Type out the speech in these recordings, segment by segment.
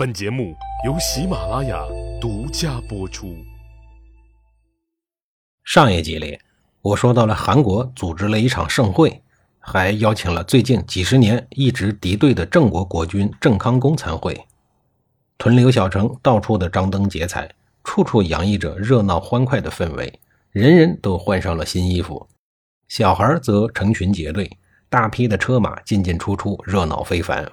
本节目由喜马拉雅独家播出。上一集里，我说到了韩国组织了一场盛会，还邀请了最近几十年一直敌对的郑国国君郑康公参会。屯留小城到处的张灯结彩，处处洋溢着热闹欢快的氛围，人人都换上了新衣服，小孩则成群结队。大批的车马进进出出，热闹非凡。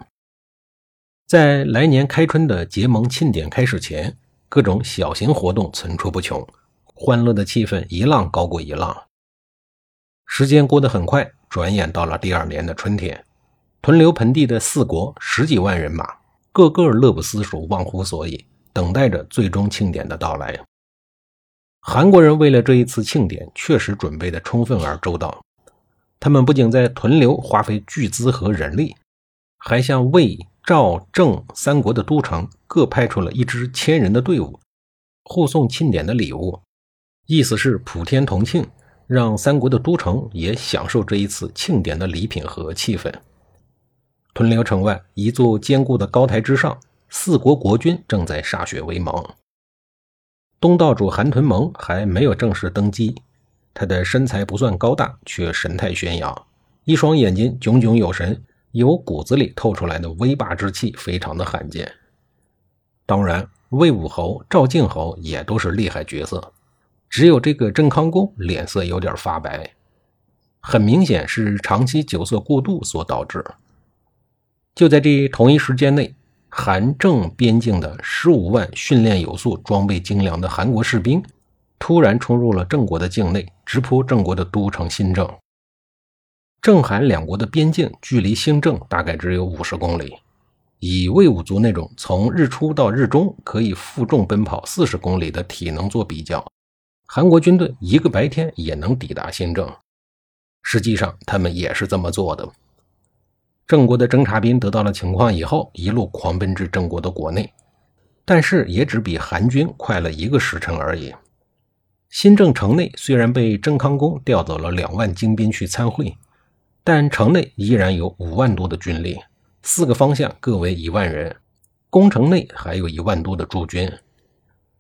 在来年开春的结盟庆典开始前，各种小型活动层出不穷，欢乐的气氛一浪高过一浪。时间过得很快，转眼到了第二年的春天。屯留盆地的四国十几万人马，个个乐不思蜀，忘乎所以，等待着最终庆典的到来。韩国人为了这一次庆典，确实准备的充分而周到。他们不仅在屯留花费巨资和人力，还向魏、赵、郑三国的都城各派出了一支千人的队伍，护送庆典的礼物。意思是普天同庆，让三国的都城也享受这一次庆典的礼品和气氛。屯留城外一座坚固的高台之上，四国国君正在歃血为盟。东道主韩屯蒙还没有正式登基。他的身材不算高大，却神态轩扬，一双眼睛炯炯有神，由骨子里透出来的威霸之气非常的罕见。当然，魏武侯、赵敬侯也都是厉害角色，只有这个郑康公脸色有点发白，很明显是长期酒色过度所导致。就在这同一时间内，韩郑边境的十五万训练有素、装备精良的韩国士兵。突然冲入了郑国的境内，直扑郑国的都城新郑。郑韩两国的边境距离新郑大概只有五十公里。以魏武卒那种从日出到日中可以负重奔跑四十公里的体能做比较，韩国军队一个白天也能抵达新郑。实际上，他们也是这么做的。郑国的侦察兵得到了情况以后，一路狂奔至郑国的国内，但是也只比韩军快了一个时辰而已。新郑城内虽然被郑康公调走了两万精兵去参会，但城内依然有五万多的军力，四个方向各为一万人，宫城内还有一万多的驻军。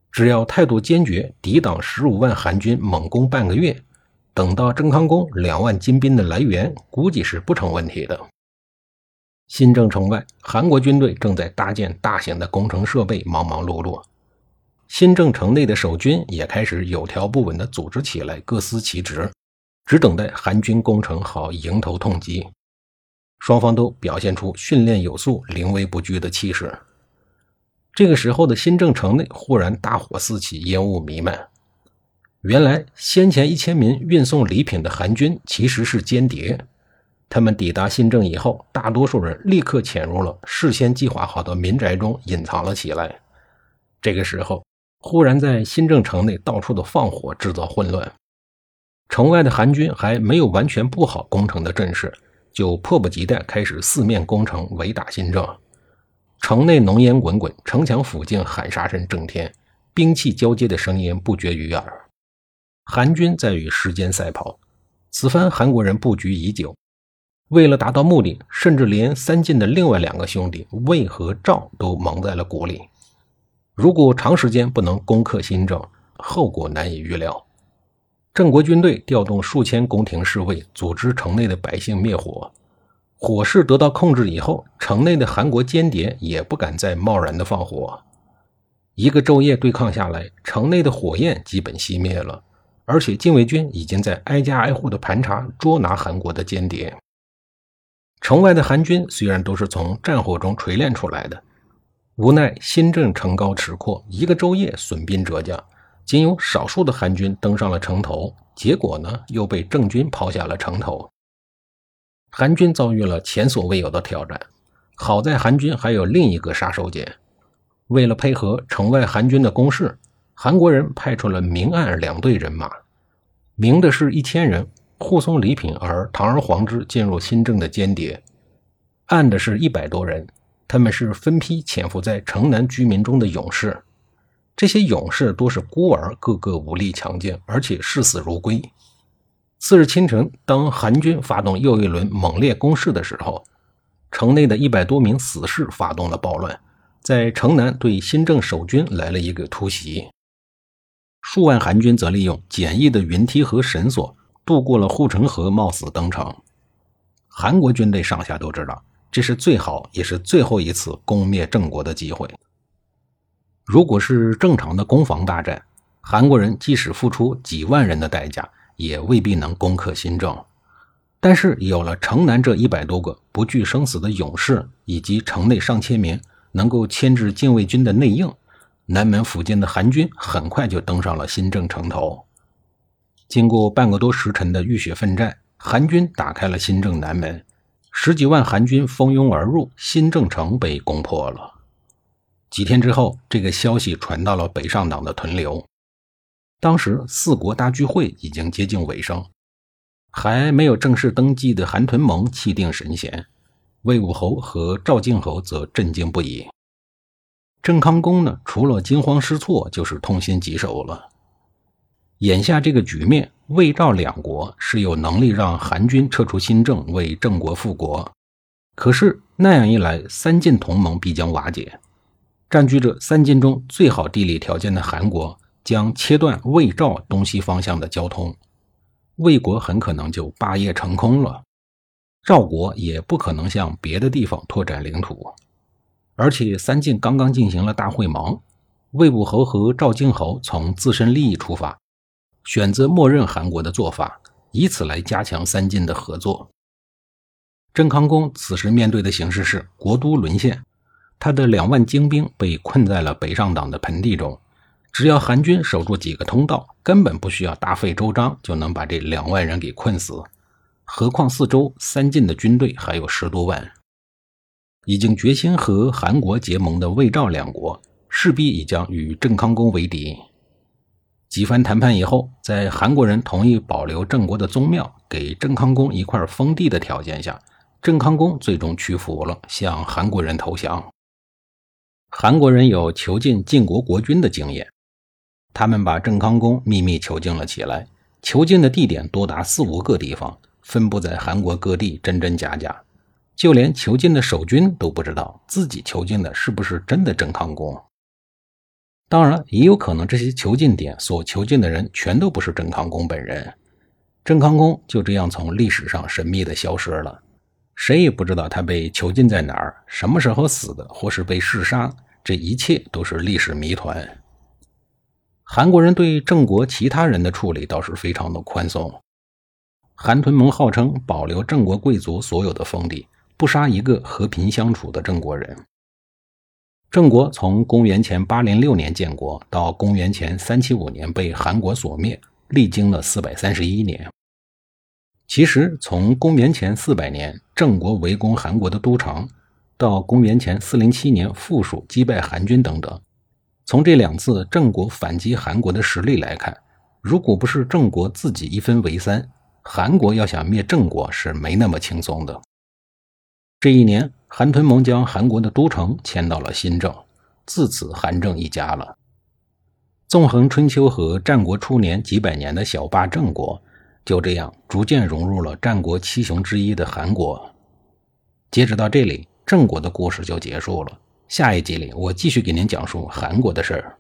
只要态度坚决，抵挡十五万韩军猛攻半个月，等到郑康公两万金兵的来源，估计是不成问题的。新郑城外，韩国军队正在搭建大型的工程设备，忙忙碌碌。新郑城内的守军也开始有条不紊地组织起来，各司其职，只等待韩军攻城好迎头痛击。双方都表现出训练有素、临危不惧的气势。这个时候的新郑城内忽然大火四起，烟雾弥漫。原来先前一千名运送礼品的韩军其实是间谍，他们抵达新郑以后，大多数人立刻潜入了事先计划好的民宅中隐藏了起来。这个时候。忽然在新郑城内到处的放火，制造混乱。城外的韩军还没有完全布好攻城的阵势，就迫不及待开始四面攻城，围打新郑。城内浓烟滚滚，城墙附近喊杀声震天，兵器交接的声音不绝于耳。韩军在与时间赛跑。此番韩国人布局已久，为了达到目的，甚至连三晋的另外两个兄弟魏和赵都蒙在了鼓里。如果长时间不能攻克新郑，后果难以预料。郑国军队调动数千宫廷侍卫，组织城内的百姓灭火。火势得到控制以后，城内的韩国间谍也不敢再贸然的放火。一个昼夜对抗下来，城内的火焰基本熄灭了，而且禁卫军已经在挨家挨户的盘查捉拿韩国的间谍。城外的韩军虽然都是从战火中锤炼出来的。无奈新郑城高池阔，一个昼夜损兵折将，仅有少数的韩军登上了城头，结果呢又被郑军抛下了城头。韩军遭遇了前所未有的挑战。好在韩军还有另一个杀手锏，为了配合城外韩军的攻势，韩国人派出了明暗两队人马。明的是一千人护送礼品而堂而皇之进入新郑的间谍，暗的是一百多人。他们是分批潜伏在城南居民中的勇士，这些勇士多是孤儿，个个武力强健，而且视死如归。次日清晨，当韩军发动又一轮猛烈攻势的时候，城内的一百多名死士发动了暴乱，在城南对新郑守军来了一个突袭。数万韩军则利用简易的云梯和绳索渡过了护城河，冒死登城。韩国军队上下都知道，这是最好也是最后一次攻灭郑国的机会。如果是正常的攻防大战，韩国人即使付出几万人的代价，也未必能攻克新郑。但是有了城南这一百多个不惧生死的勇士，以及城内上千名能够牵制禁卫军的内应。南门附近的韩军很快就登上了新郑城头。经过半个多时辰的浴血奋战，韩军打开了新郑南门，十几万韩军蜂拥而入，新郑城被攻破了。几天之后，这个消息传到了北上党的屯留。当时四国大聚会已经接近尾声，还没有正式登基的韩屯盟气定神闲，魏武侯和赵敬侯则震惊不已。郑康公呢，除了惊慌失措，就是痛心疾首了。眼下这个局面，魏赵两国是有能力让韩军撤出新郑，为郑国复国。可是那样一来，三晋同盟必将瓦解。占据着三晋中最好地理条件的韩国，将切断魏赵东西方向的交通，魏国很可能就霸业成空了。赵国也不可能向别的地方拓展领土。而且三晋刚刚进行了大会盟，魏武侯和赵敬侯从自身利益出发，选择默认韩国的做法，以此来加强三晋的合作。郑康公此时面对的形势是国都沦陷，他的两万精兵被困在了北上党的盆地中，只要韩军守住几个通道，根本不需要大费周章就能把这两万人给困死。何况四周三晋的军队还有十多万。已经决心和韩国结盟的魏赵两国，势必已将与郑康公为敌。几番谈判以后，在韩国人同意保留郑国的宗庙，给郑康公一块封地的条件下，郑康公最终屈服了，向韩国人投降。韩国人有囚禁晋国国君的经验，他们把郑康公秘密囚禁了起来，囚禁的地点多达四五个地方，分布在韩国各地，真真假假。就连囚禁的守军都不知道自己囚禁的是不是真的郑康公。当然，也有可能这些囚禁点所囚禁的人全都不是郑康公本人。郑康公就这样从历史上神秘的消失了，谁也不知道他被囚禁在哪儿，什么时候死的，或是被弑杀，这一切都是历史谜团。韩国人对郑国其他人的处理倒是非常的宽松。韩屯盟号称保留郑国贵族所有的封地。不杀一个和平相处的郑国人。郑国从公元前八零六年建国到公元前三七五年被韩国所灭，历经了四百三十一年。其实，从公元前四百年郑国围攻韩国的都城，到公元前四零七年附属击败韩军等等，从这两次郑国反击韩国的实力来看，如果不是郑国自己一分为三，韩国要想灭郑国是没那么轻松的。这一年，韩屯盟将韩国的都城迁到了新郑，自此韩郑一家了。纵横春秋和战国初年几百年的小霸郑国，就这样逐渐融入了战国七雄之一的韩国。截止到这里，郑国的故事就结束了。下一集里，我继续给您讲述韩国的事儿。